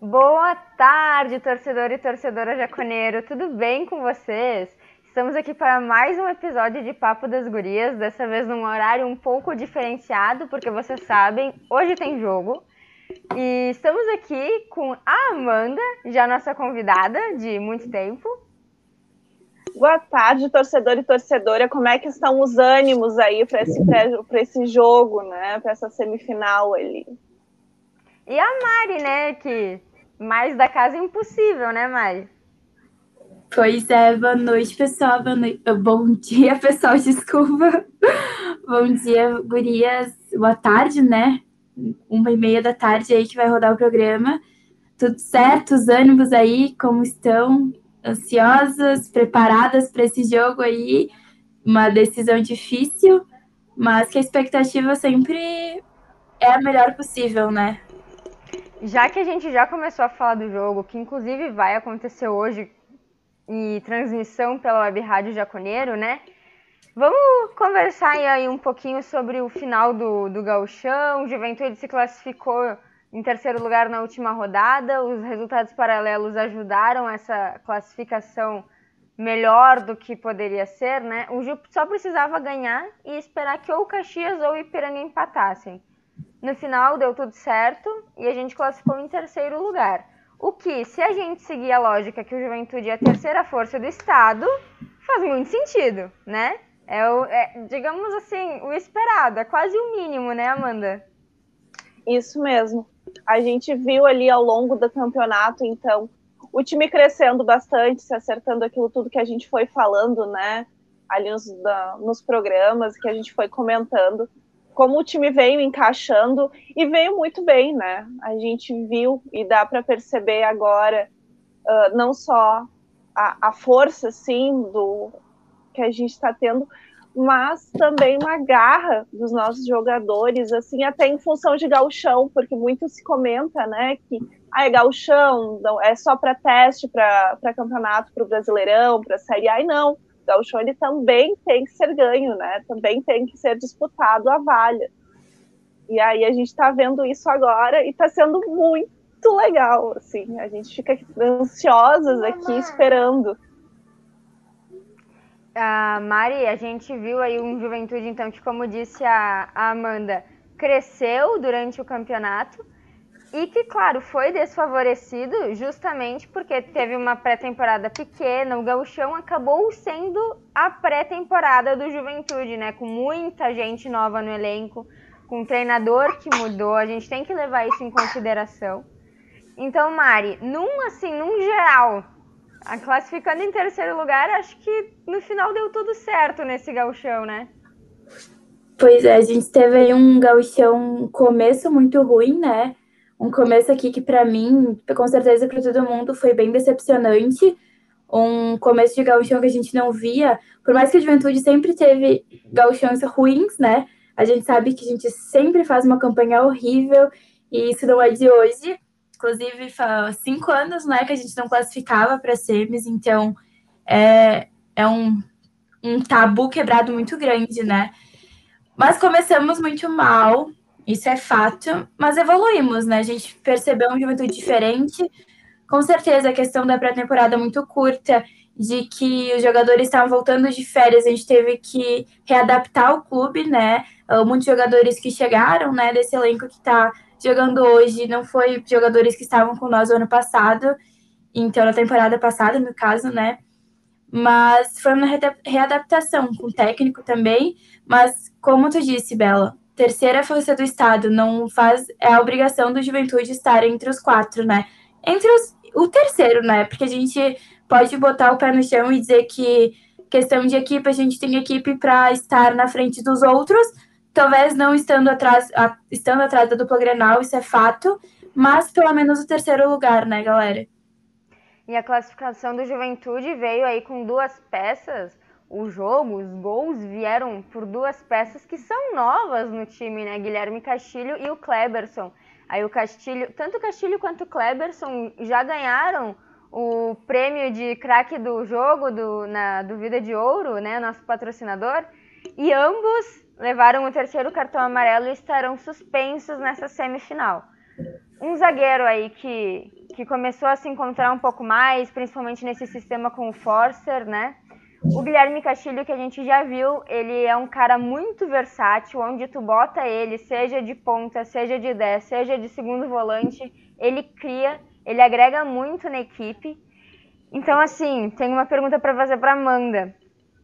Boa tarde, torcedor e torcedora jaconeiro, tudo bem com vocês? Estamos aqui para mais um episódio de Papo das Gurias, dessa vez num horário um pouco diferenciado, porque vocês sabem, hoje tem jogo. E estamos aqui com a Amanda, já nossa convidada de muito tempo. Boa tarde, torcedor e torcedora. Como é que estão os ânimos aí para esse, esse jogo, né? Para essa semifinal ali? E a Mari, né? Que mais da casa é impossível, né, Mari? Pois é, boa noite, pessoal. Boa noite. Bom dia, pessoal, desculpa. Bom dia, gurias. Boa tarde, né? Uma e meia da tarde aí que vai rodar o programa. Tudo certo? Os ânimos aí, como estão? Ansiosas, preparadas para esse jogo aí? Uma decisão difícil, mas que a expectativa sempre é a melhor possível, né? Já que a gente já começou a falar do jogo, que inclusive vai acontecer hoje em transmissão pela Web Rádio Jaconeiro, né? Vamos conversar aí um pouquinho sobre o final do, do gauchão. O Juventude se classificou em terceiro lugar na última rodada. Os resultados paralelos ajudaram essa classificação melhor do que poderia ser, né? O Ju só precisava ganhar e esperar que ou o Caxias ou o Ipiranga empatassem. No final deu tudo certo e a gente classificou em terceiro lugar. O que, se a gente seguir a lógica que o Juventude é a terceira força do Estado, faz muito sentido, né? É, o, é digamos assim, o esperado, é quase o mínimo, né, Amanda? Isso mesmo. A gente viu ali ao longo do campeonato, então, o time crescendo bastante, se acertando aquilo tudo que a gente foi falando, né? Ali nos, da, nos programas que a gente foi comentando como o time veio encaixando e veio muito bem, né? A gente viu e dá para perceber agora uh, não só a, a, força, sim, do que a gente está tendo, mas também uma garra dos nossos jogadores, assim, até em função de gauchão, porque muito se comenta, né, que ah, é gauchão, não, é só para teste, para campeonato, para o Brasileirão, para a Série A, e não gaúcho ele também tem que ser ganho, né? Também tem que ser disputado a valha. E aí a gente está vendo isso agora e está sendo muito legal, assim. A gente fica ansiosas aqui esperando. A Mari, a gente viu aí um Juventude, então, que como disse a Amanda, cresceu durante o campeonato e que, claro, foi desfavorecido justamente porque teve uma pré-temporada pequena. O Gauchão acabou sendo a pré-temporada do Juventude, né? Com muita gente nova no elenco, com um treinador que mudou. A gente tem que levar isso em consideração. Então, Mari, num assim, num geral, classificando em terceiro lugar, acho que no final deu tudo certo nesse gauchão, né? Pois é, a gente teve aí um gauchão começo muito ruim, né? Um começo aqui que para mim, com certeza para todo mundo, foi bem decepcionante. Um começo de gauchão que a gente não via, por mais que a juventude sempre teve gauchões ruins, né? A gente sabe que a gente sempre faz uma campanha horrível e isso não é de hoje. Inclusive, cinco anos né, que a gente não classificava para semis, então é, é um, um tabu quebrado muito grande, né? Mas começamos muito mal, isso é fato, mas evoluímos, né? A gente percebeu uma juventude diferente. Com certeza, a questão da pré-temporada muito curta, de que os jogadores estavam voltando de férias, a gente teve que readaptar o clube, né? Uh, muitos jogadores que chegaram, né, desse elenco que está jogando hoje, não foi jogadores que estavam com nós no ano passado, então na temporada passada, no caso, né? Mas foi uma readaptação com o técnico também, mas como tu disse, Bela, terceira força do Estado não faz. É a obrigação do Juventude estar entre os quatro, né? Entre os, o terceiro, né? Porque a gente pode botar o pé no chão e dizer que questão de equipe, a gente tem equipe para estar na frente dos outros, talvez não estando atrás, a, estando atrás da dupla Grenal, isso é fato, mas pelo menos o terceiro lugar, né, galera? E a classificação do Juventude veio aí com duas peças o jogo, os gols vieram por duas peças que são novas no time, né? Guilherme Castilho e o Kleberson. Aí o Castilho, tanto o Castilho quanto o Kleberson já ganharam o prêmio de craque do jogo do, na Duvida de Ouro, né? Nosso patrocinador. E ambos levaram o terceiro cartão amarelo e estarão suspensos nessa semifinal. Um zagueiro aí que, que começou a se encontrar um pouco mais, principalmente nesse sistema com o Forcer, né? O Guilherme Castilho, que a gente já viu, ele é um cara muito versátil, onde tu bota ele, seja de ponta, seja de 10, seja de segundo volante, ele cria, ele agrega muito na equipe. Então, assim, tem uma pergunta para fazer para Amanda.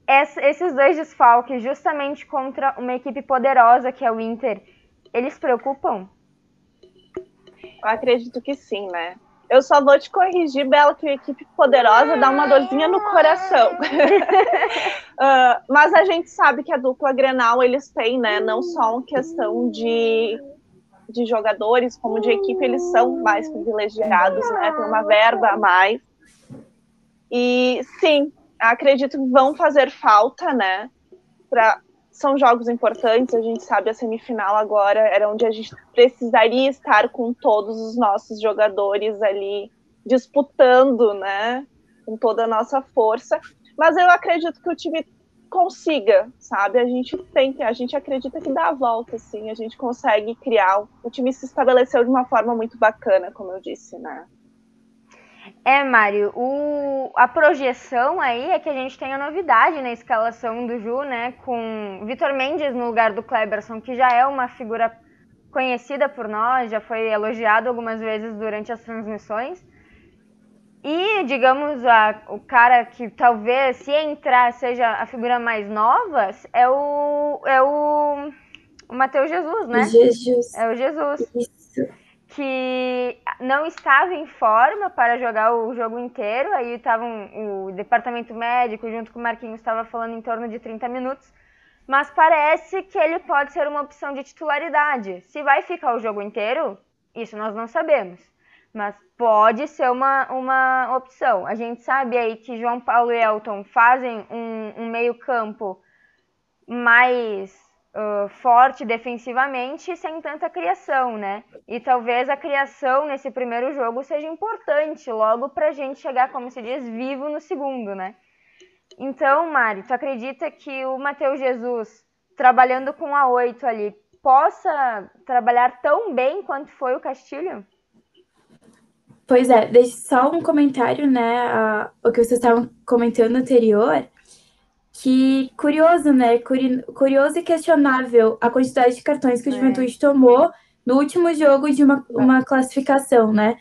esses dois desfalques, justamente contra uma equipe poderosa que é o Inter, eles preocupam? Eu acredito que sim, né? Eu só vou te corrigir, Bela, que a equipe poderosa dá uma dorzinha no coração. uh, mas a gente sabe que a dupla Grenal eles têm, né? Não só uma questão de, de jogadores, como de equipe, eles são mais privilegiados, né? Tem uma verba a mais. E sim, acredito que vão fazer falta, né? Pra, são jogos importantes, a gente sabe a semifinal agora era onde a gente precisaria estar com todos os nossos jogadores ali disputando, né, com toda a nossa força. Mas eu acredito que o time consiga, sabe? A gente tem, a gente acredita que dá a volta, assim, a gente consegue criar. O time se estabeleceu de uma forma muito bacana, como eu disse, né? É, Mário, o, a projeção aí é que a gente tem a novidade na escalação do Ju, né? Com Vitor Mendes no lugar do Kleberson, que já é uma figura conhecida por nós, já foi elogiado algumas vezes durante as transmissões. E, digamos, a, o cara que talvez, se entrar, seja a figura mais nova, é o, é o, o Matheus Jesus, né? Jesus. É o Jesus. Isso que não estava em forma para jogar o jogo inteiro. Aí estavam o departamento médico junto com o Marquinhos estava falando em torno de 30 minutos. Mas parece que ele pode ser uma opção de titularidade. Se vai ficar o jogo inteiro, isso nós não sabemos. Mas pode ser uma, uma opção. A gente sabe aí que João Paulo e Elton fazem um, um meio-campo mais forte defensivamente sem tanta criação, né? E talvez a criação nesse primeiro jogo seja importante logo para a gente chegar, como se diz, vivo no segundo, né? Então, Mari, tu acredita que o Matheus Jesus, trabalhando com a 8 ali, possa trabalhar tão bem quanto foi o Castilho? Pois é, deixe só um comentário, né? A, o que vocês estavam comentando anterior que curioso, né? Curioso e questionável a quantidade de cartões que o é. Juventude tomou no último jogo de uma, uma classificação, né?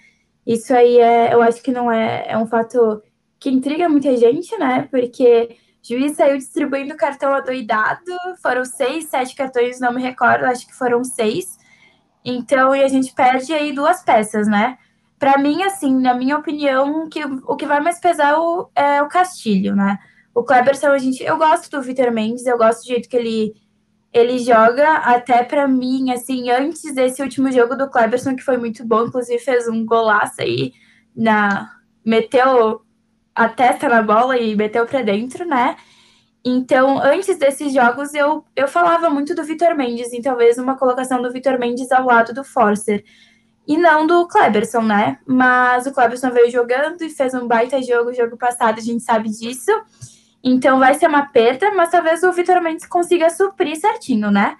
Isso aí é, eu acho que não é, é um fato que intriga muita gente, né? Porque o juiz saiu distribuindo cartão adoidado, foram seis, sete cartões, não me recordo, acho que foram seis. Então, e a gente perde aí duas peças, né? Para mim, assim, na minha opinião, que, o que vai mais pesar é o, é o Castilho, né? O Kleberson, a gente, eu gosto do Vitor Mendes, eu gosto do jeito que ele ele joga até para mim, assim, antes desse último jogo do Kleberson, que foi muito bom, inclusive fez um golaço aí na meteu a testa na bola e meteu para dentro, né? Então, antes desses jogos, eu, eu falava muito do Vitor Mendes, e talvez uma colocação do Vitor Mendes ao lado do Forcer. E não do Kleberson, né? Mas o Kleberson veio jogando e fez um baita jogo, jogo passado, a gente sabe disso. Então vai ser uma perda, mas talvez o Vitor Mendes consiga suprir certinho, né?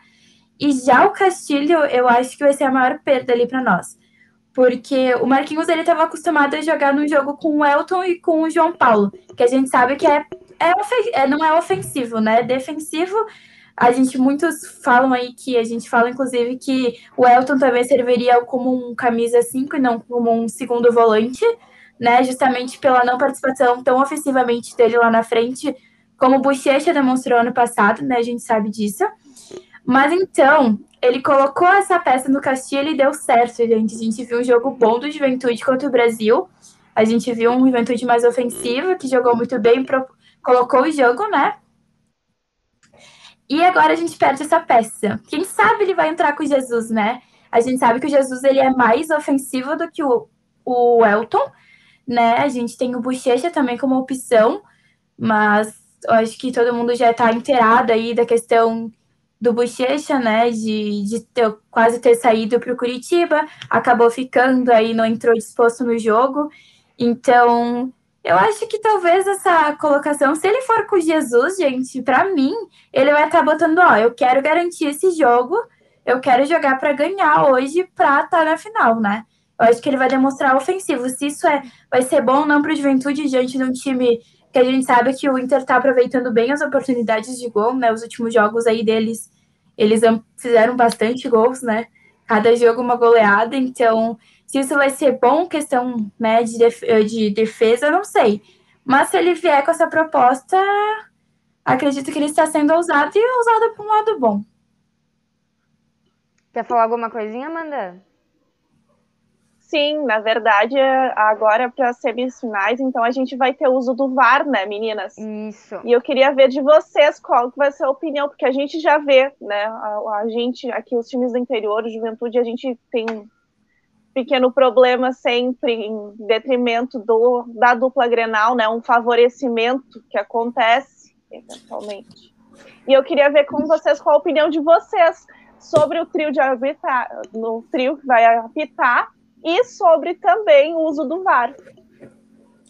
E já o Castilho, eu acho que vai ser a maior perda ali para nós. Porque o Marquinhos ele estava acostumado a jogar no jogo com o Elton e com o João Paulo, que a gente sabe que é, é, é não é ofensivo, né? Defensivo, a gente muitos falam aí que a gente fala inclusive que o Elton também serviria como um camisa 5 e não como um segundo volante né? Justamente pela não participação tão ofensivamente dele lá na frente, como o Bochecha demonstrou ano passado, né? A gente sabe disso. Mas então, ele colocou essa peça no Castilho e deu certo, gente. A gente viu um jogo bom do Juventude contra o Brasil. A gente viu um Juventude mais ofensivo, que jogou muito bem, pro... colocou o jogo, né? E agora a gente perde essa peça. Quem sabe ele vai entrar com o Jesus, né? A gente sabe que o Jesus ele é mais ofensivo do que o, o Elton, né? A gente tem o Bochecha também como opção, mas acho que todo mundo já está inteirado aí da questão do Bochecha, né? De, de ter, quase ter saído para o Curitiba, acabou ficando aí, não entrou disposto no jogo. Então, eu acho que talvez essa colocação, se ele for com Jesus, gente, para mim, ele vai estar tá botando, ó, eu quero garantir esse jogo, eu quero jogar para ganhar hoje para estar tá na final, né? Eu acho que ele vai demonstrar ofensivo. Se isso é, vai ser bom ou não para o Juventude diante de um time que a gente sabe que o Inter está aproveitando bem as oportunidades de gol, né? Os últimos jogos aí deles, eles fizeram bastante gols, né? Cada jogo uma goleada, então se isso vai ser bom, questão né, de, def de defesa, não sei. Mas se ele vier com essa proposta, acredito que ele está sendo ousado e ousado para um lado bom. Quer falar alguma coisinha, Amanda? Sim, na verdade, agora para as semifinais, então a gente vai ter uso do VAR, né, meninas? Isso. E eu queria ver de vocês qual vai ser a opinião, porque a gente já vê, né, a, a gente, aqui os times do interior, Juventude, a gente tem um pequeno problema sempre em detrimento do, da dupla Grenal, né, um favorecimento que acontece, eventualmente. E eu queria ver com vocês qual a opinião de vocês sobre o trio de arbitrar, no trio que vai apitar e sobre também o uso do VAR.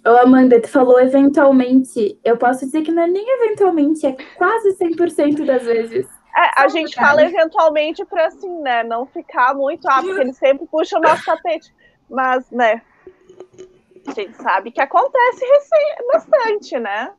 Ô, Amanda, tu falou eventualmente. Eu posso dizer que não é nem eventualmente, é quase 100% das vezes. É, a gente fala eventualmente para assim, né, não ficar muito, ah, porque eles sempre puxam o nosso tapete. Mas, né, a gente sabe que acontece bastante, né?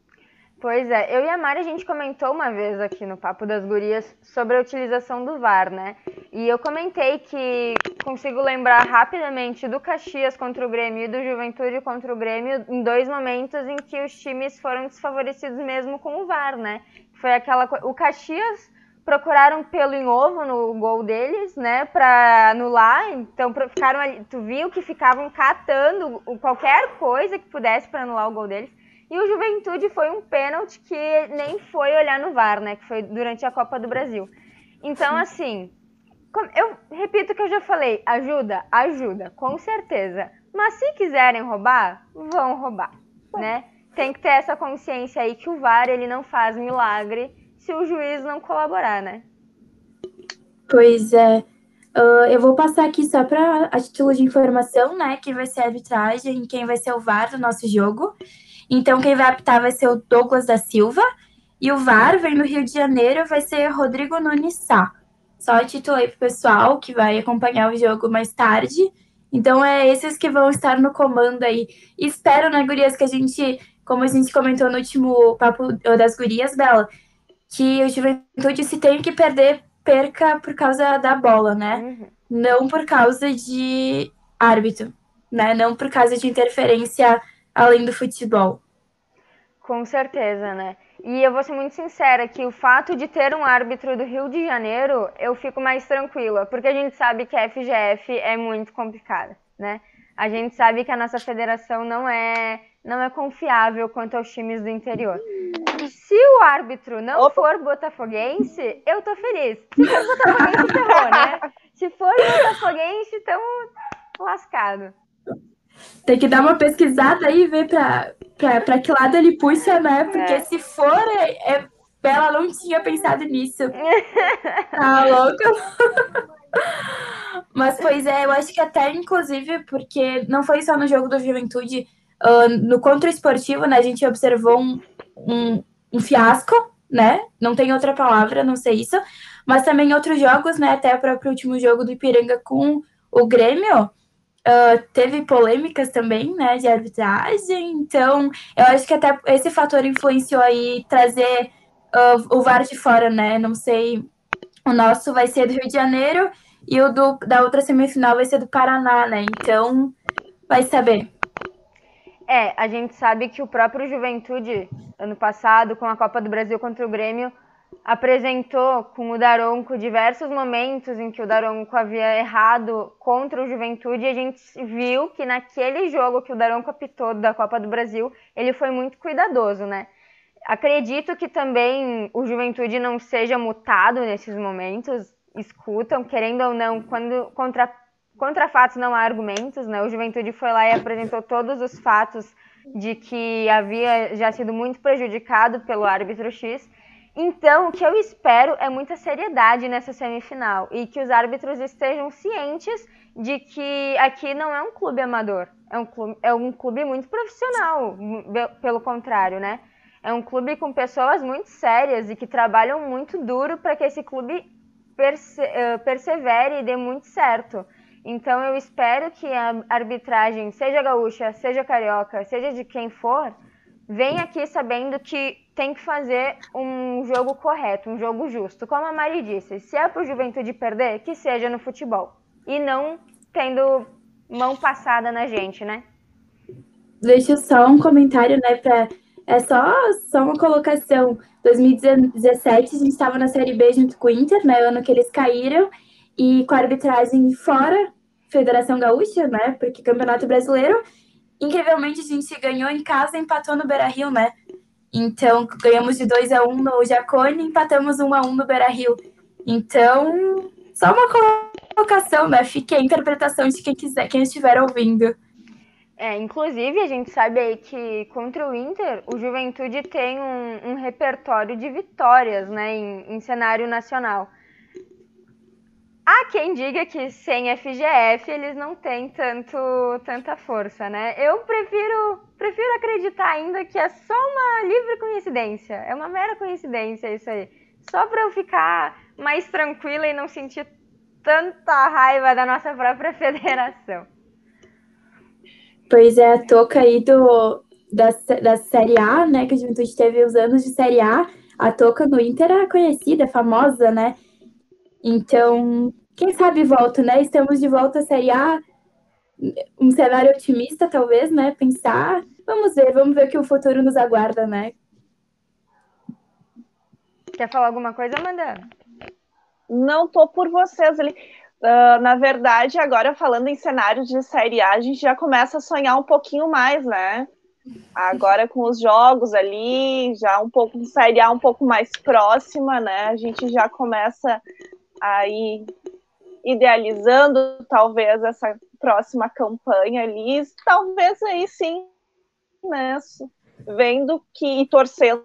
Pois é, eu e a Mari a gente comentou uma vez aqui no Papo das Gurias sobre a utilização do VAR, né? E eu comentei que consigo lembrar rapidamente do Caxias contra o Grêmio e do Juventude contra o Grêmio em dois momentos em que os times foram desfavorecidos mesmo com o VAR, né? Foi aquela o Caxias procuraram pelo em ovo no gol deles, né, para anular. Então ficaram ali, tu viu que ficavam catando qualquer coisa que pudesse para anular o gol deles. E o Juventude foi um pênalti que nem foi olhar no VAR, né? Que foi durante a Copa do Brasil. Então, assim, eu repito o que eu já falei: ajuda, ajuda, com certeza. Mas se quiserem roubar, vão roubar, né? Tem que ter essa consciência aí que o VAR ele não faz milagre se o juiz não colaborar, né? Pois é. Uh, eu vou passar aqui só para a título de informação, né? Quem vai ser a arbitragem, quem vai ser o VAR do nosso jogo. Então, quem vai apitar vai ser o Douglas da Silva. E o VAR vem no Rio de Janeiro, vai ser Rodrigo Nunes Sá. Só título aí pro pessoal que vai acompanhar o jogo mais tarde. Então, é esses que vão estar no comando aí. espero, né, gurias, que a gente, como a gente comentou no último Papo das Gurias, Bela, que o Juventude se tem que perder, perca por causa da bola, né? Uhum. Não por causa de árbitro, né? Não por causa de interferência além do futebol. Com certeza, né? E eu vou ser muito sincera que o fato de ter um árbitro do Rio de Janeiro, eu fico mais tranquila, porque a gente sabe que a FGF é muito complicada, né? A gente sabe que a nossa federação não é não é confiável quanto aos times do interior. Se o árbitro não Opa. for botafoguense, eu tô feliz. Se for botafoguense, ferrou, né? Se for botafoguense, estamos lascado. Tem que dar uma pesquisada aí e ver pra, pra, pra que lado ele puxa, né? Porque é. se for, é, é, Bela não tinha pensado nisso. tá louca? Mas, pois é, eu acho que até, inclusive, porque não foi só no jogo do Juventude, uh, no contra esportivo, né, a gente observou um, um, um, fiasco, né? Não tem outra palavra, não sei isso. Mas também outros jogos, né? Até o próprio último jogo do Ipiranga com o Grêmio, Uh, teve polêmicas também, né, de arbitragem, então eu acho que até esse fator influenciou aí trazer uh, o VAR de fora, né, não sei, o nosso vai ser do Rio de Janeiro e o do, da outra semifinal vai ser do Paraná, né, então vai saber. É, a gente sabe que o próprio Juventude, ano passado, com a Copa do Brasil contra o Grêmio, apresentou com o Daronco diversos momentos em que o Daronco havia errado contra o Juventude e a gente viu que naquele jogo que o Daronco apitou da Copa do Brasil, ele foi muito cuidadoso, né? Acredito que também o Juventude não seja mutado nesses momentos, escutam, querendo ou não, quando contra, contra fatos não há argumentos, né? O Juventude foi lá e apresentou todos os fatos de que havia já sido muito prejudicado pelo árbitro X então, o que eu espero é muita seriedade nessa semifinal e que os árbitros estejam cientes de que aqui não é um clube amador, é um clube, é um clube muito profissional, pelo contrário, né? É um clube com pessoas muito sérias e que trabalham muito duro para que esse clube perse eh, persevere e dê muito certo. Então eu espero que a arbitragem, seja gaúcha, seja carioca, seja de quem for, venha aqui sabendo que tem que fazer um jogo correto, um jogo justo. Como a Mari disse, se é pro Juventude perder, que seja no futebol. E não tendo mão passada na gente, né? Deixa só um comentário, né, pra... É só, só uma colocação. 2017 a gente estava na Série B junto com o Inter, né, ano que eles caíram, e com a arbitragem fora Federação Gaúcha, né, porque Campeonato Brasileiro, incrivelmente a gente ganhou em casa e empatou no Beira-Rio, né, então, ganhamos de 2 a 1 um no Jacone e empatamos 1 um a 1 um no Beira-Rio. Então, só uma colocação, né? Fique a interpretação de quem quiser, quem estiver ouvindo. É, inclusive, a gente sabe aí que contra o Inter, o Juventude tem um, um repertório de vitórias, né, em, em cenário nacional. Há quem diga que sem FGF eles não têm tanto, tanta força, né? Eu prefiro, prefiro acreditar ainda que é só uma livre coincidência. É uma mera coincidência isso aí. Só para eu ficar mais tranquila e não sentir tanta raiva da nossa própria federação. Pois é, a toca aí do, da, da Série A, né? Que a Juventude teve os anos de Série A. A toca no Inter é conhecida, é famosa, né? Então, quem sabe volta, né? Estamos de volta à Série A, um cenário otimista, talvez, né? Pensar. Vamos ver, vamos ver o que o futuro nos aguarda, né? Quer falar alguma coisa, Amanda? Não tô por vocês ali. Uh, na verdade, agora falando em cenários de Série A, a gente já começa a sonhar um pouquinho mais, né? Agora com os jogos ali, já um pouco de Série A um pouco mais próxima, né? A gente já começa aí idealizando talvez essa próxima campanha ali, talvez aí sim, né, vendo que e torcendo,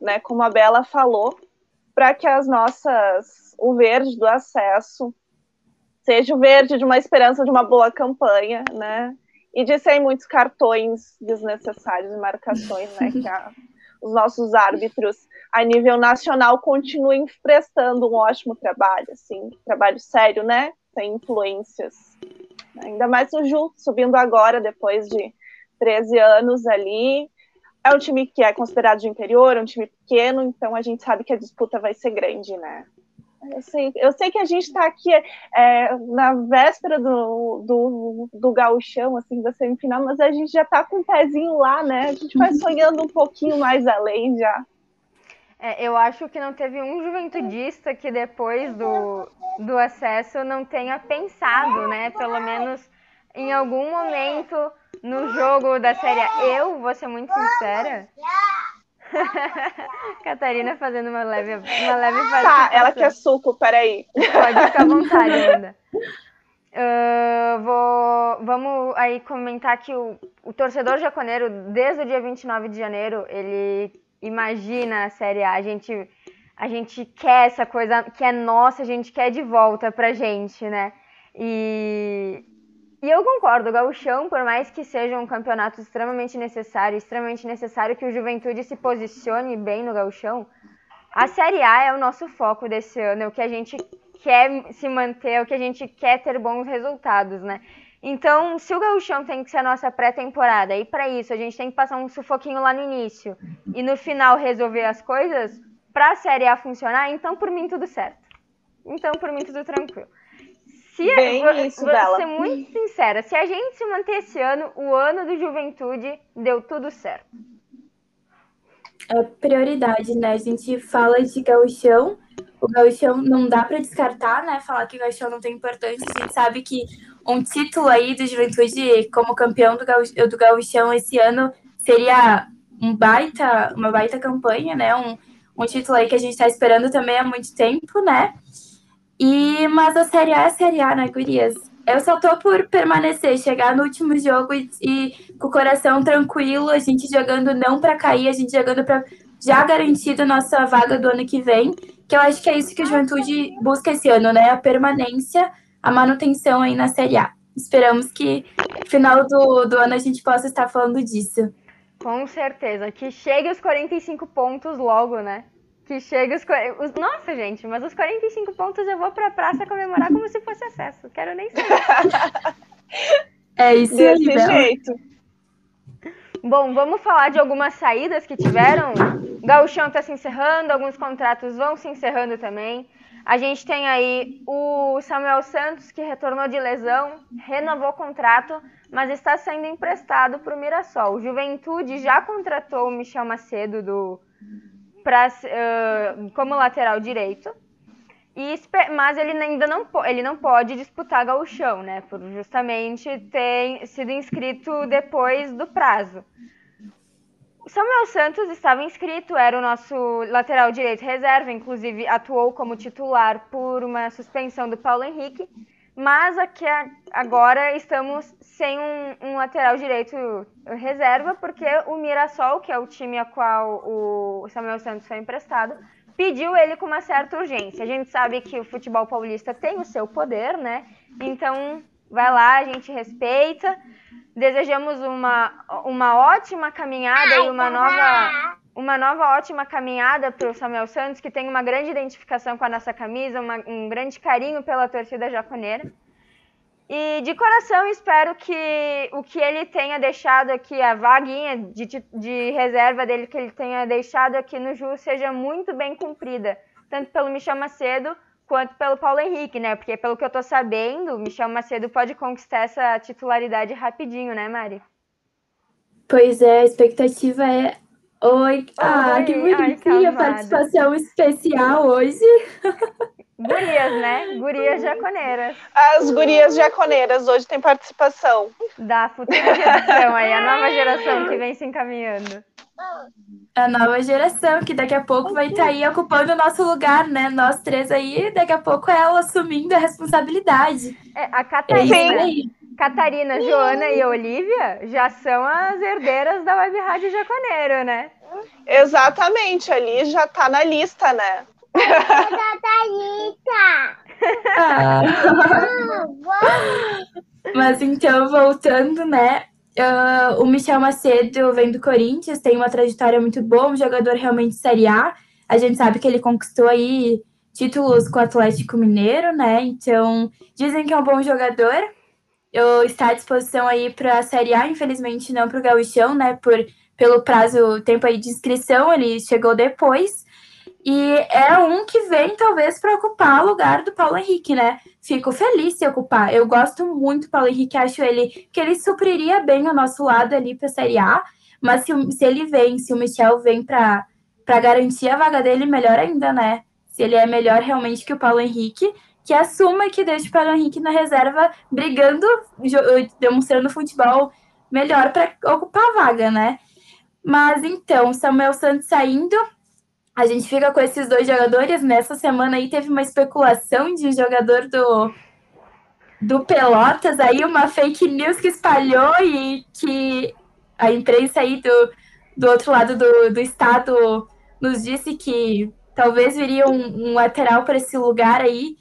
né, como a Bela falou, para que as nossas o verde do acesso seja o verde de uma esperança de uma boa campanha, né? E de sem muitos cartões desnecessários e marcações, né? Que a, os nossos árbitros a nível nacional continuem prestando um ótimo trabalho, assim, trabalho sério, né? Sem influências. Ainda mais o Ju, subindo agora, depois de 13 anos ali. É um time que é considerado de interior, é um time pequeno, então a gente sabe que a disputa vai ser grande, né? Eu sei, eu sei que a gente está aqui é, na véspera do, do, do gauchão, assim, da semifinal, mas a gente já está com o um pezinho lá, né? A gente vai uhum. sonhando um pouquinho mais além já. É, eu acho que não teve um juventudista que depois do, do acesso não tenha pensado, né? Pelo menos em algum momento no jogo da série. Eu vou ser muito sincera. Catarina fazendo uma leve, uma leve Tá, ela quer suco, peraí. Pode ficar à vontade, ainda. Uh, vou, vamos aí comentar que o, o torcedor jaconeiro, desde o dia 29 de janeiro, ele imagina a Série A. A gente, a gente quer essa coisa que é nossa, a gente quer de volta pra gente, né? E, e eu concordo, o Gauchão, por mais que seja um campeonato extremamente necessário, extremamente necessário que o Juventude se posicione bem no Gauchão, a Série A é o nosso foco desse ano, é o que a gente quer se manter, é o que a gente quer ter bons resultados, né? Então, se o gauchão tem que ser a nossa pré-temporada, e para isso a gente tem que passar um sufoquinho lá no início e no final resolver as coisas, para a Série A funcionar, então por mim tudo certo. Então por mim tudo tranquilo. Se Bem vou, isso vou dela. ser muito sincera, se a gente se manter esse ano, o ano do Juventude deu tudo certo. É prioridade, né? A gente fala de gauchão, o gauchão não dá para descartar, né? Falar que o gauchão não tem importância. A gente sabe que um título aí do Juventude como campeão do, Gau do Gauchão esse ano seria um baita, uma baita campanha, né? Um, um título aí que a gente está esperando também há muito tempo, né? E, mas a Série A é a Série A, né, gurias? Eu só tô por permanecer, chegar no último jogo e, e com o coração tranquilo, a gente jogando não para cair, a gente jogando para já garantir a nossa vaga do ano que vem, que eu acho que é isso que o Juventude busca esse ano, né? A permanência a manutenção aí na Série A. Esperamos que no final do, do ano a gente possa estar falando disso. Com certeza. Que chegue os 45 pontos logo, né? Que chegue os, os, Nossa, gente, mas os 45 pontos eu vou pra praça comemorar como se fosse acesso. Quero nem saber. é isso Desse aí, jeito. Bom, vamos falar de algumas saídas que tiveram. O Gauchão está se encerrando, alguns contratos vão se encerrando também. A gente tem aí o Samuel Santos, que retornou de lesão, renovou o contrato, mas está sendo emprestado para o Mirassol. Juventude já contratou o Michel Macedo do, pra, uh, como lateral direito. E, mas ele ainda não, ele não pode disputar gauchão, né? Por justamente ter sido inscrito depois do prazo. Samuel Santos estava inscrito, era o nosso lateral direito reserva, inclusive atuou como titular por uma suspensão do Paulo Henrique, mas aqui agora estamos sem um, um lateral direito reserva, porque o Mirassol, que é o time a qual o Samuel Santos foi emprestado, pediu ele com uma certa urgência. A gente sabe que o futebol paulista tem o seu poder, né? Então, vai lá, a gente respeita. Desejamos uma, uma ótima caminhada e uma nova, uma nova ótima caminhada para o Samuel Santos, que tem uma grande identificação com a nossa camisa, uma, um grande carinho pela torcida japoneira. E de coração espero que o que ele tenha deixado aqui, a vaguinha de, de reserva dele que ele tenha deixado aqui no Ju, seja muito bem cumprida, tanto pelo Michel Macedo quanto pelo Paulo Henrique, né? Porque pelo que eu tô sabendo, o Michel Macedo pode conquistar essa titularidade rapidinho, né, Mari? Pois é, a expectativa é. Oi, ah, Oi. que bonitinha participação especial hoje. Gurias, né? Gurias jaconeiras. As gurias jaconeiras hoje tem participação. Da futura geração aí, a nova geração que vem se encaminhando. A nova geração, que daqui a pouco vai estar tá aí ocupando o nosso lugar, né? Nós três aí, daqui a pouco ela assumindo a responsabilidade. É, a Catarina, é Catarina, Joana e Olivia já são as herdeiras da Web Rádio Jaconeiro, né? Exatamente, ali já tá na lista, né? Ah. Mas então, voltando, né? Uh, o Michel Macedo vem do Corinthians, tem uma trajetória muito boa, um jogador realmente Série A. A gente sabe que ele conquistou aí títulos com o Atlético Mineiro, né? Então, dizem que é um bom jogador. Eu está à disposição aí para a Série A, infelizmente não para o Gauchão, né? Por, pelo prazo, tempo aí de inscrição, ele chegou depois. E é um que vem, talvez, para ocupar o lugar do Paulo Henrique, né? Fico feliz se ocupar. Eu gosto muito do Paulo Henrique, acho ele que ele supriria bem o nosso lado ali para a Série A. Mas se, se ele vem, se o Michel vem para garantir a vaga dele, melhor ainda, né? Se ele é melhor realmente que o Paulo Henrique, que assuma que deixa o Paulo Henrique na reserva, brigando, demonstrando futebol melhor para ocupar a vaga, né? Mas então, Samuel Santos saindo, a gente fica com esses dois jogadores. Nessa semana aí teve uma especulação de um jogador do, do Pelotas, aí uma fake news que espalhou e que a imprensa aí do, do outro lado do, do estado nos disse que talvez viria um, um lateral para esse lugar aí,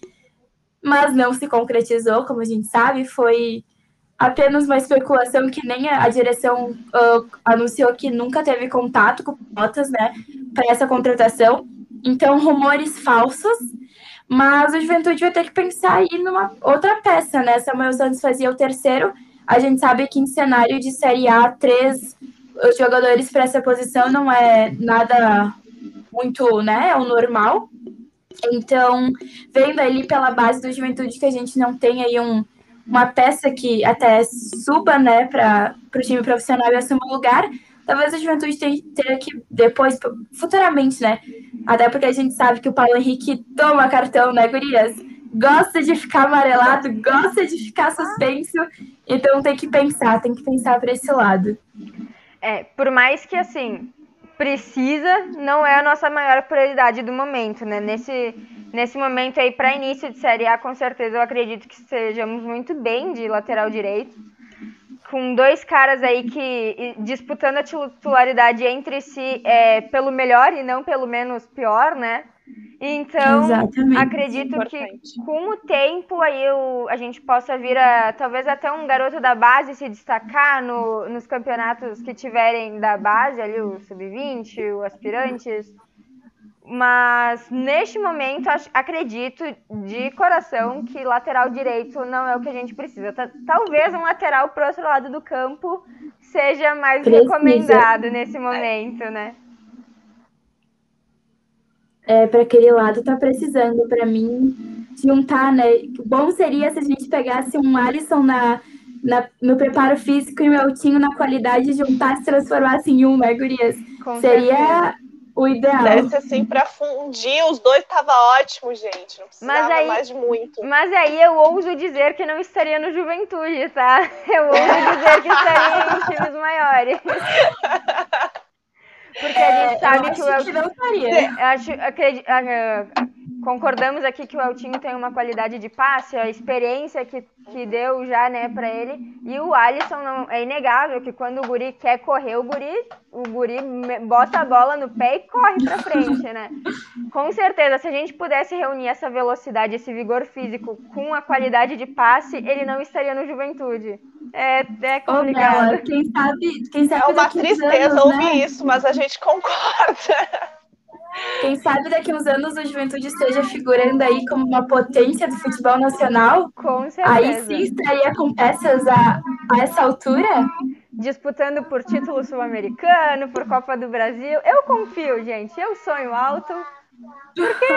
mas não se concretizou, como a gente sabe, foi apenas uma especulação que nem a, direção uh, anunciou que nunca teve contato com Pelotas, né, para essa contratação. Então, rumores falsos, mas o Juventude vai ter que pensar aí numa outra peça, né? Samuel Santos fazia o terceiro. A gente sabe que em cenário de Série A, três jogadores para essa posição não é nada muito, né? É o normal. Então, vendo ali pela base do Juventude que a gente não tem aí um, uma peça que até suba, né, para o time profissional e assuma o lugar, talvez a Juventude tenha que depois, futuramente, né? Até porque a gente sabe que o Paulo Henrique toma cartão, né, Gurias? Gosta de ficar amarelado, gosta de ficar suspenso, então tem que pensar, tem que pensar para esse lado. É, por mais que assim, precisa, não é a nossa maior prioridade do momento, né? Nesse, nesse momento aí, para início de Série A, com certeza eu acredito que sejamos muito bem de lateral direito com dois caras aí que disputando a titularidade entre si é, pelo melhor e não pelo menos pior, né? Então, Exatamente. acredito que com o tempo aí o, a gente possa vir a talvez até um garoto da base se destacar no, nos campeonatos que tiverem da base, ali o sub-20, o aspirantes, Mas neste momento acredito de coração que lateral direito não é o que a gente precisa. Talvez um lateral pro outro lado do campo seja mais precisa. recomendado nesse momento, né? É, para aquele lado tá precisando, para mim, juntar, né? Bom seria se a gente pegasse um Alisson na, na, no preparo físico e o Eltinho na qualidade, juntasse e transformasse em um, né, Gurias? Com seria certeza. O ideal. Desce assim para fundir, os dois tava ótimo, gente. Não precisava mas aí, mais de muito. Mas aí eu ouso dizer que não estaria no Juventude, tá? Eu ouso dizer que estaria em times maiores. Porque a gente é, sabe que o Eltinho. não faria. Acho, acredito, concordamos aqui que o Eltinho tem uma qualidade de passe, a experiência que, que deu já, né, para ele. E o Alisson não, é inegável que quando o Guri quer correr, o Guri, o Guri bota a bola no pé e corre para frente, né? Com certeza, se a gente pudesse reunir essa velocidade, esse vigor físico com a qualidade de passe, ele não estaria no Juventude. É, é complicado. Oh, quem sabe, quem sabe é uma tristeza anos, ouvir né? isso, mas a gente concorda. Quem sabe daqui uns anos o Juventude esteja figurando aí como uma potência do futebol nacional. Com certeza. Aí sim estaria com peças a, a essa altura. Disputando por título sul-americano, por Copa do Brasil. Eu confio, gente. Eu sonho alto. Porque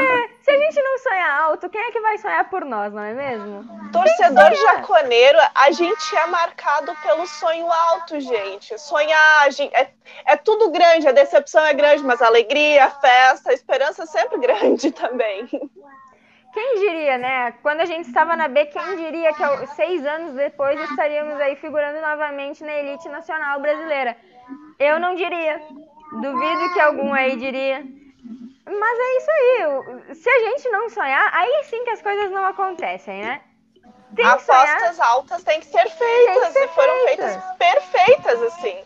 se a gente não sonhar alto, quem é que vai sonhar por nós, não é mesmo? Torcedor jaconeiro, a gente é marcado pelo sonho alto, gente. Sonhar, é, é tudo grande, a decepção é grande, mas a alegria, a festa, a esperança é sempre grande também. Quem diria, né? Quando a gente estava na B, quem diria que seis anos depois estaríamos aí figurando novamente na elite nacional brasileira? Eu não diria. Duvido que algum aí diria. Mas é isso aí. Se a gente não sonhar, aí sim que as coisas não acontecem, né? Tem Apostas altas têm que ser feitas que ser e foram feitas. feitas perfeitas, assim.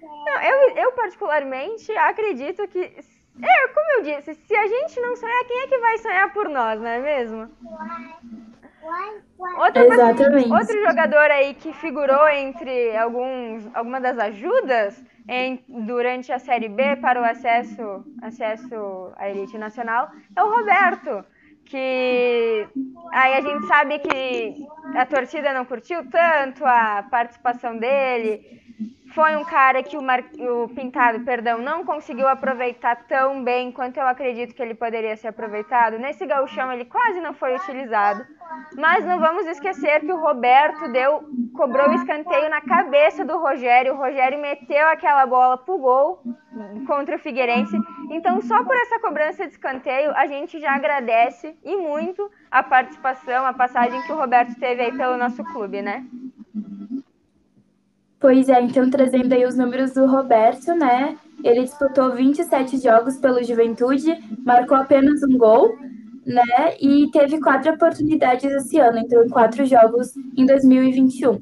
Não, eu, eu particularmente acredito que. É, como eu disse, se a gente não sonhar, quem é que vai sonhar por nós, não é mesmo? Outro, Exatamente. Outro jogador aí que figurou entre alguns, algumas das ajudas em, durante a Série B para o acesso, acesso à elite nacional é o Roberto, que aí a gente sabe que a torcida não curtiu tanto a participação dele, foi um cara que o, Mar... o Pintado, perdão, não conseguiu aproveitar tão bem quanto eu acredito que ele poderia ser aproveitado. Nesse gauchão ele quase não foi utilizado. Mas não vamos esquecer que o Roberto deu, cobrou o escanteio na cabeça do Rogério. O Rogério meteu aquela bola pro gol contra o Figueirense. Então, só por essa cobrança de escanteio, a gente já agradece e muito a participação, a passagem que o Roberto teve aí pelo nosso clube, né? Pois é, então trazendo aí os números do Roberto, né? Ele disputou 27 jogos pelo Juventude, marcou apenas um gol, né? E teve quatro oportunidades esse ano, entrou em quatro jogos em 2021.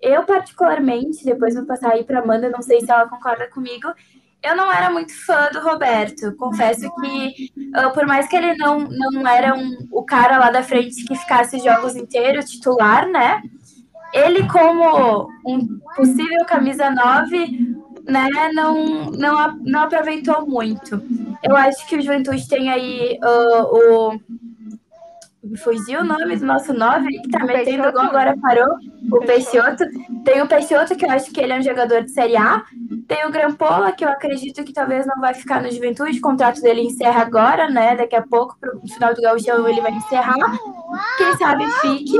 Eu, particularmente, depois vou passar aí para Amanda, não sei se ela concorda comigo, eu não era muito fã do Roberto. Confesso que, uh, por mais que ele não, não era um, o cara lá da frente que ficasse os jogos inteiros, titular, né? Ele como um possível camisa 9, né, não, não, não aproveitou muito. Eu acho que o Juventude tem aí uh, o. Fugiu o nome do nosso 9, que tá o metendo Peixoto. gol, agora parou. O Peixoto. Tem o Peixoto, que eu acho que ele é um jogador de Série A. Tem o Grampola, que eu acredito que talvez não vai ficar no Juventude. O contrato dele encerra agora, né? Daqui a pouco, no final do Gauchão, ele vai encerrar. Quem sabe fique.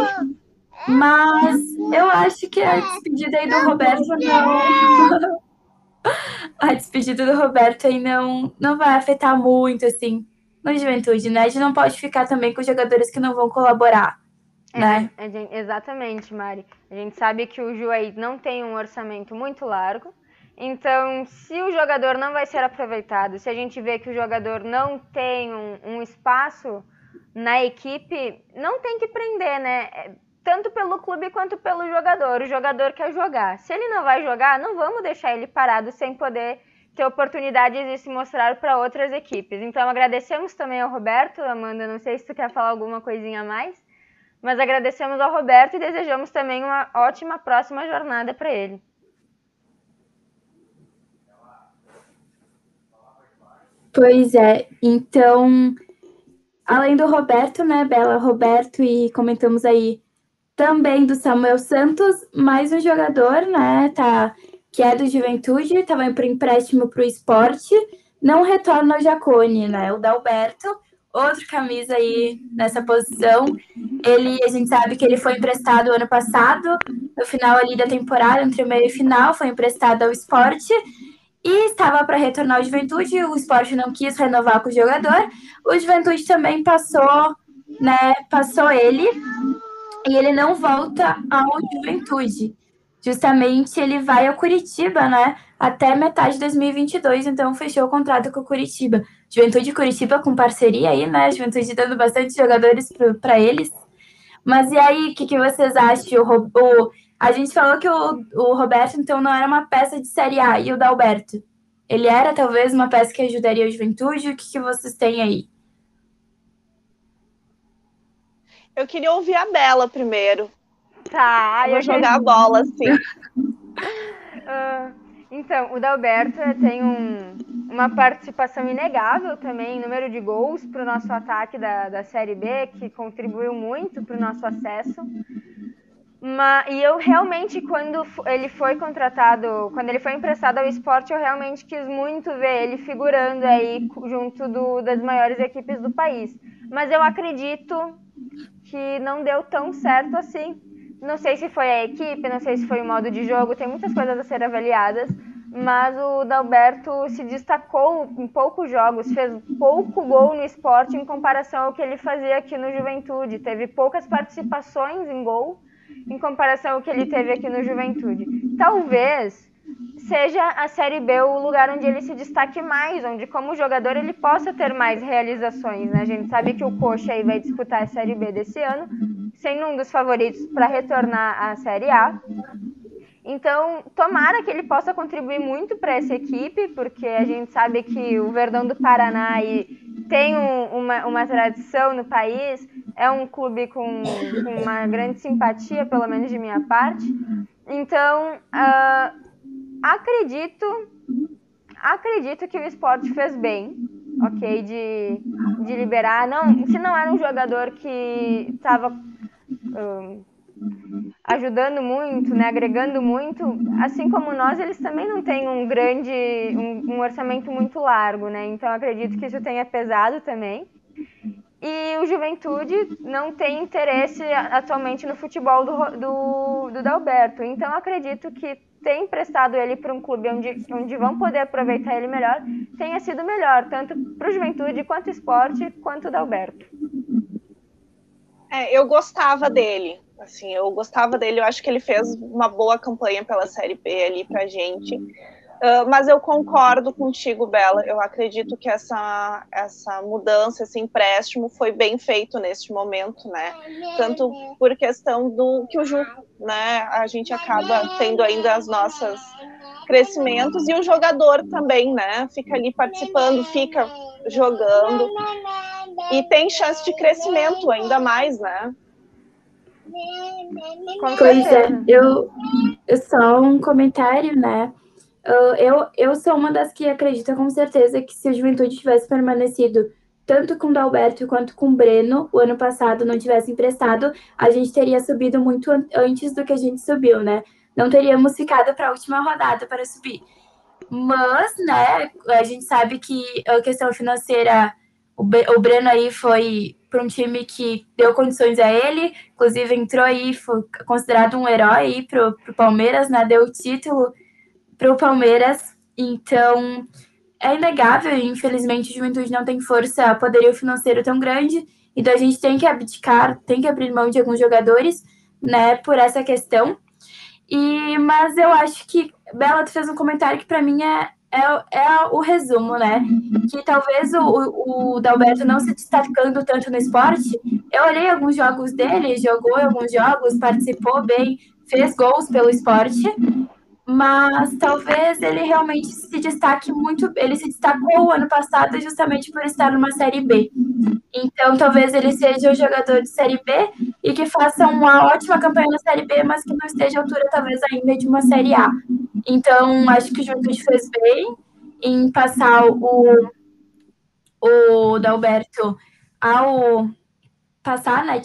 Mas eu acho que a despedida aí do Roberto não. a despedida do Roberto aí não, não vai afetar muito, assim, no juventude, né? A gente não pode ficar também com jogadores que não vão colaborar. É, né? É, exatamente, Mari. A gente sabe que o Ju aí não tem um orçamento muito largo. Então, se o jogador não vai ser aproveitado, se a gente vê que o jogador não tem um, um espaço na equipe, não tem que prender, né? Tanto pelo clube quanto pelo jogador. O jogador quer jogar. Se ele não vai jogar, não vamos deixar ele parado sem poder ter oportunidades de se mostrar para outras equipes. Então agradecemos também ao Roberto, Amanda, não sei se tu quer falar alguma coisinha a mais, mas agradecemos ao Roberto e desejamos também uma ótima próxima jornada para ele. Pois é, então, além do Roberto, né, Bela, Roberto, e comentamos aí também do Samuel Santos, mais um jogador, né, tá, que é do Juventude, estava por empréstimo para o esporte, não retorna ao Jacone, né, o Dalberto, outro camisa aí nessa posição. Ele, a gente sabe que ele foi emprestado ano passado, no final ali da temporada, entre meio e final, foi emprestado ao esporte e estava para retornar ao Juventude. O esporte não quis renovar com o jogador. O Juventude também passou, né? Passou ele e ele não volta ao Juventude. Justamente ele vai ao Curitiba, né? Até metade de 2022, então fechou o contrato com o Curitiba. Juventude Curitiba com parceria aí, né? Juventude dando bastante jogadores para eles. Mas e aí, o que, que, vocês acham? O, o, a gente falou que o, o Roberto, então, não era uma peça de Série A. E o Dalberto? Ele era, talvez, uma peça que ajudaria a Juventude? O que, que vocês têm aí? Eu queria ouvir a Bela primeiro. Tá, eu vou jogar a bola, assim. uh, Então, o Dalberto tem um, uma participação inegável também em número de gols para o nosso ataque da, da Série B, que contribuiu muito para o nosso acesso. Mas, e eu realmente, quando ele foi contratado, quando ele foi emprestado ao esporte, eu realmente quis muito ver ele figurando aí junto do, das maiores equipes do país. Mas eu acredito que não deu tão certo assim não sei se foi a equipe, não sei se foi o modo de jogo, tem muitas coisas a ser avaliadas, mas o Dalberto se destacou em poucos jogos, fez pouco gol no esporte em comparação ao que ele fazia aqui no Juventude. Teve poucas participações em gol em comparação ao que ele teve aqui no Juventude. Talvez seja a Série B o lugar onde ele se destaque mais, onde como jogador ele possa ter mais realizações. Né? A gente sabe que o Coxa aí vai disputar a Série B desse ano, sendo um dos favoritos para retornar à Série A. Então, tomara que ele possa contribuir muito para essa equipe, porque a gente sabe que o Verdão do Paraná tem um, uma, uma tradição no país, é um clube com, com, uma grande simpatia, pelo menos de minha parte. Então, uh, acredito, acredito que o esporte fez bem, ok, de, de liberar. Não, se não era um jogador que estava um, ajudando muito, né, agregando muito, assim como nós, eles também não têm um grande, um, um orçamento muito largo, né? Então acredito que isso tenha pesado também. E o Juventude não tem interesse atualmente no futebol do, do, do Dalberto. Então acredito que ter emprestado ele para um clube onde, onde vão poder aproveitar ele melhor tenha sido melhor, tanto para o Juventude quanto esporte, quanto o Dalberto. É, eu gostava dele, assim, eu gostava dele, eu acho que ele fez uma boa campanha pela Série B ali pra gente. Uh, mas eu concordo contigo, Bela. Eu acredito que essa, essa mudança, esse empréstimo foi bem feito neste momento, né? Tanto por questão do que o Ju, né? A gente acaba tendo ainda as nossas crescimentos e o jogador também, né? Fica ali participando, fica jogando e tem chance de crescimento ainda mais, né? Pois é, eu só um comentário, né? Uh, eu, eu sou uma das que acredita com certeza que se a juventude tivesse permanecido tanto com o Dalberto quanto com o Breno, o ano passado não tivesse emprestado, a gente teria subido muito antes do que a gente subiu, né? Não teríamos ficado para a última rodada para subir. Mas, né, a gente sabe que a questão financeira, o, o Breno aí foi para um time que deu condições a ele, inclusive entrou aí, foi considerado um herói aí para o Palmeiras, né? Deu o título para o Palmeiras. Então, é inegável, infelizmente, a juventude não tem força, poderio financeiro tão grande, então a gente tem que abdicar, tem que abrir mão de alguns jogadores, né, por essa questão. E, mas eu acho que Bela fez um comentário que para mim é, é, é, o resumo, né? Que talvez o, o Dalberto não se destacando tanto no esporte. Eu olhei alguns jogos dele, jogou alguns jogos, participou bem, fez gols pelo esporte, mas talvez ele realmente se destaque muito. Ele se destacou ano passado justamente por estar numa Série B. Então, talvez ele seja o jogador de Série B e que faça uma ótima campanha na Série B, mas que não esteja à altura, talvez, ainda de uma Série A. Então, acho que o Juventude fez bem em passar o, o Dalberto, ao passar, né,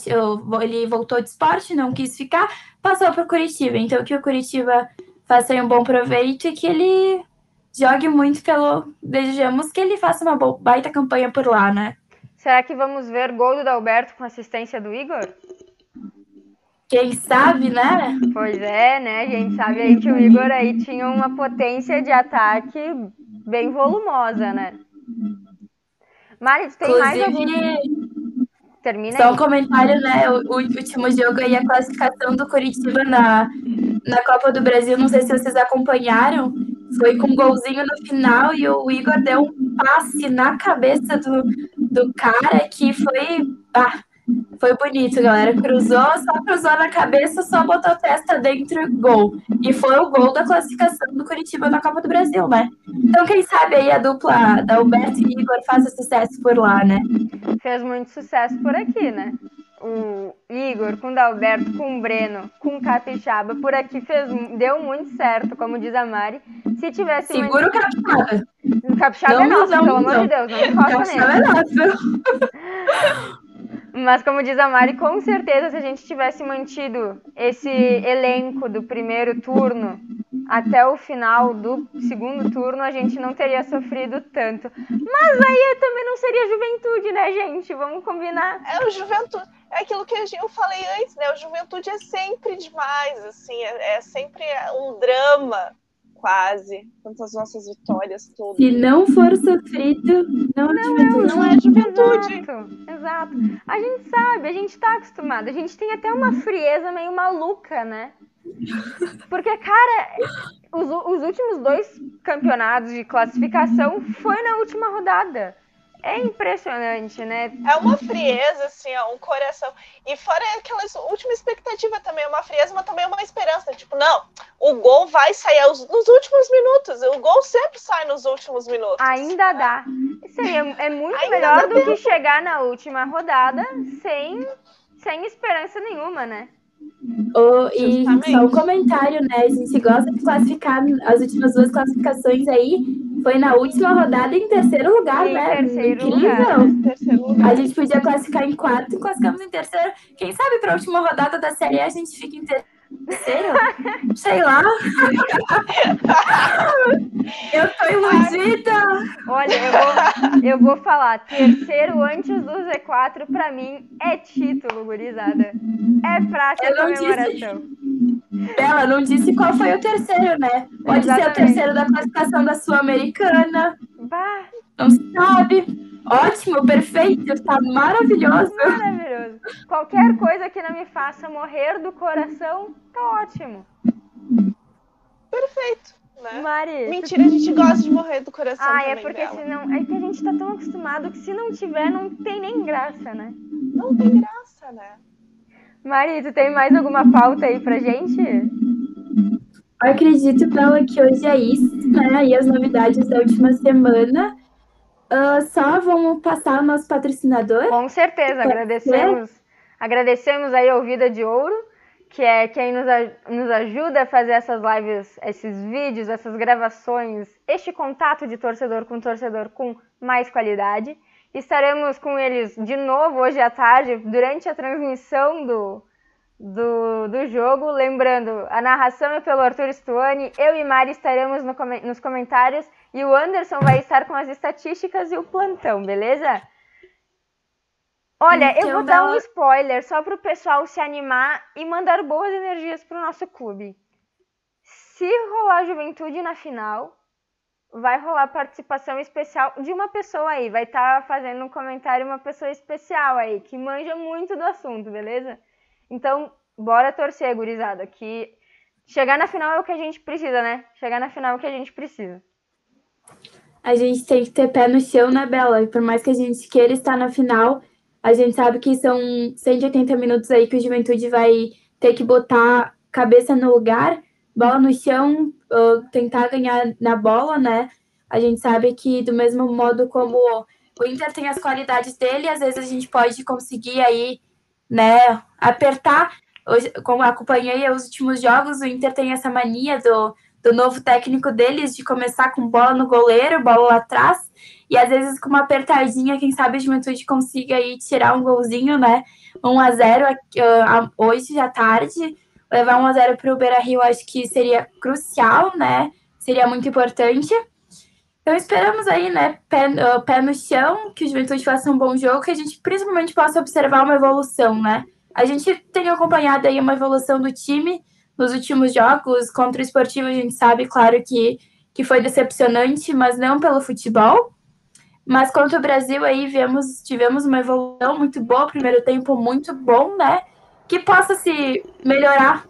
ele voltou de esporte, não quis ficar, passou para o Curitiba. Então, que o Curitiba faça um bom proveito e que ele jogue muito pelo. Desejamos que ele faça uma baita campanha por lá, né? Será que vamos ver gol do Dalberto com assistência do Igor? Quem sabe, né? Pois é, né? A gente sabe aí que o Igor aí tinha uma potência de ataque bem volumosa, né? Mari, tem Inclusive, mais algum... Termina Só aí. um comentário, né? O, o, último jogo aí, a classificação do Curitiba na, na Copa do Brasil, não sei se vocês acompanharam, foi com um golzinho no final e o Igor deu um passe na cabeça do, do cara que foi. Ah, foi bonito, galera. Cruzou, só cruzou na cabeça, só botou a testa dentro gol. E foi o gol da classificação do Curitiba na Copa do Brasil, né? Então, quem sabe aí a dupla da Alberto e Igor faça sucesso por lá, né? Fez muito sucesso por aqui, né? O Igor, com o Dalberto, com o Breno, com o Capixaba, por aqui fez, deu muito certo, como diz a Mari. Se tivesse. Segura o Capixaba. O Capixaba não, é nosso, não, pelo não. amor de Deus, não encosta nele. Capixaba é nosso. Mas como diz a Mari, com certeza se a gente tivesse mantido esse elenco do primeiro turno até o final do segundo turno, a gente não teria sofrido tanto. Mas aí também não seria juventude, né, gente? Vamos combinar. É o juventude. É aquilo que eu falei antes, né? O juventude é sempre demais, assim, é, é sempre um drama quase, quantas nossas vitórias todas. Se não for sofrido, não, é não, é, não é juventude. Exato, exato. A gente sabe, a gente tá acostumado. A gente tem até uma frieza meio maluca, né? Porque, cara, os, os últimos dois campeonatos de classificação foi na última rodada. É impressionante, né? É uma frieza, assim, ó, um coração. E fora aquela última expectativa também, uma frieza, mas também uma esperança. Tipo, não, o gol vai sair nos últimos minutos. O gol sempre sai nos últimos minutos. Ainda dá. Seria, é muito Ainda melhor do tempo. que chegar na última rodada sem, sem esperança nenhuma, né? Oh, e só um comentário, né? A gente gosta de classificar as últimas duas classificações aí foi na última rodada em terceiro lugar, em né? Terceiro Lugar. terceiro lugar. A gente podia classificar em quarto e classificamos em terceiro. Quem sabe para a última rodada da Série A a gente fica em terceiro. Sei lá. eu tô iludida. Olha, eu vou, eu vou falar. Terceiro antes do Z4, pra mim, é título, gurizada. É praça de comemoração. Disse... Bela, não disse qual foi o terceiro, né? Pode Exatamente. ser o terceiro da classificação da Sul-Americana. Não se sabe. Ótimo, perfeito, está maravilhoso. Maravilhoso. Qualquer coisa que não me faça morrer do coração, tá ótimo. Perfeito. Né? Mari. Mentira, a gente gosta de morrer do coração. Ah, é porque dela. senão. É que a gente tá tão acostumado que se não tiver, não tem nem graça, né? Não tem graça, né? Mari, tu tem mais alguma pauta aí pra gente? Eu acredito, Paula, que hoje é isso, né? E as novidades da última semana. Uh, só vamos passar o nosso patrocinador? Com certeza, agradecemos. Agradecemos aí ao Vida de Ouro, que é quem nos, nos ajuda a fazer essas lives, esses vídeos, essas gravações, este contato de torcedor com torcedor com mais qualidade. Estaremos com eles de novo hoje à tarde, durante a transmissão do, do, do jogo. Lembrando, a narração é pelo Arthur Stuani, eu e Mari estaremos no, nos comentários e o Anderson vai estar com as estatísticas e o plantão, beleza? Olha, então, eu vou dar um spoiler só para o pessoal se animar e mandar boas energias para o nosso clube. Se rolar juventude na final, vai rolar participação especial de uma pessoa aí. Vai estar tá fazendo um comentário uma pessoa especial aí, que manja muito do assunto, beleza? Então, bora torcer, gurizada, que chegar na final é o que a gente precisa, né? Chegar na final é o que a gente precisa a gente tem que ter pé no chão, né, Bela? Por mais que a gente queira estar na final, a gente sabe que são 180 minutos aí que o Juventude vai ter que botar cabeça no lugar, bola no chão, tentar ganhar na bola, né? A gente sabe que do mesmo modo como o Inter tem as qualidades dele, às vezes a gente pode conseguir aí, né, apertar. Hoje, como acompanhei os últimos jogos, o Inter tem essa mania do do novo técnico deles, de começar com bola no goleiro, bola lá atrás, e às vezes com uma apertadinha, quem sabe a Juventude consiga aí tirar um golzinho, né? 1 a 0 uh, hoje à tarde, levar 1 a 0 para o Beira Rio, acho que seria crucial, né? Seria muito importante. Então esperamos aí, né, pé, uh, pé no chão, que o Juventude faça um bom jogo, que a gente principalmente possa observar uma evolução, né? A gente tem acompanhado aí uma evolução do time nos últimos jogos contra o esportivo, a gente sabe, claro, que, que foi decepcionante, mas não pelo futebol. Mas contra o Brasil aí vemos, tivemos uma evolução muito boa, primeiro tempo muito bom, né? Que possa se melhorar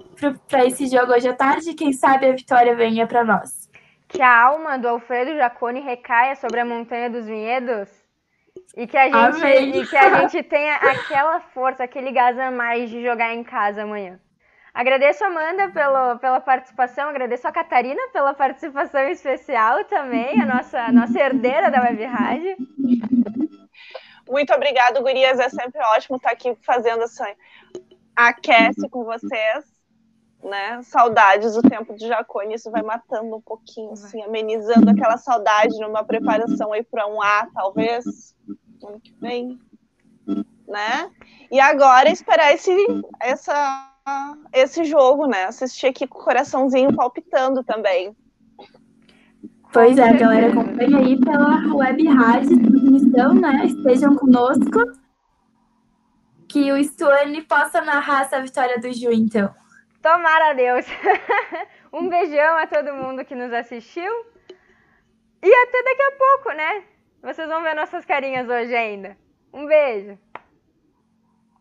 para esse jogo hoje à tarde, quem sabe a vitória venha para nós que a alma do Alfredo Jaconi recaia sobre a Montanha dos Vinhedos e que a gente, e que a gente tenha aquela força, aquele gás a mais de jogar em casa amanhã. Agradeço a Amanda pelo, pela participação, agradeço a Catarina pela participação especial também, a nossa, a nossa herdeira da Web Rádio. Muito obrigada, Gurias. É sempre ótimo estar aqui fazendo essa aquece com vocês né? Saudades do tempo de Jacone, isso vai matando um pouquinho, assim, amenizando aquela saudade numa preparação aí para um A, talvez, ano que vem, né? E agora esperar esse, essa, esse jogo, né? Assistir aqui com o coraçãozinho palpitando também. Pois é, galera, acompanha aí pela web rádio transmissão, né? Estejam conosco. Que o Stuane possa narrar essa vitória do Ju, então. Tomara a Deus. um beijão a todo mundo que nos assistiu. E até daqui a pouco, né? Vocês vão ver nossas carinhas hoje ainda. Um beijo.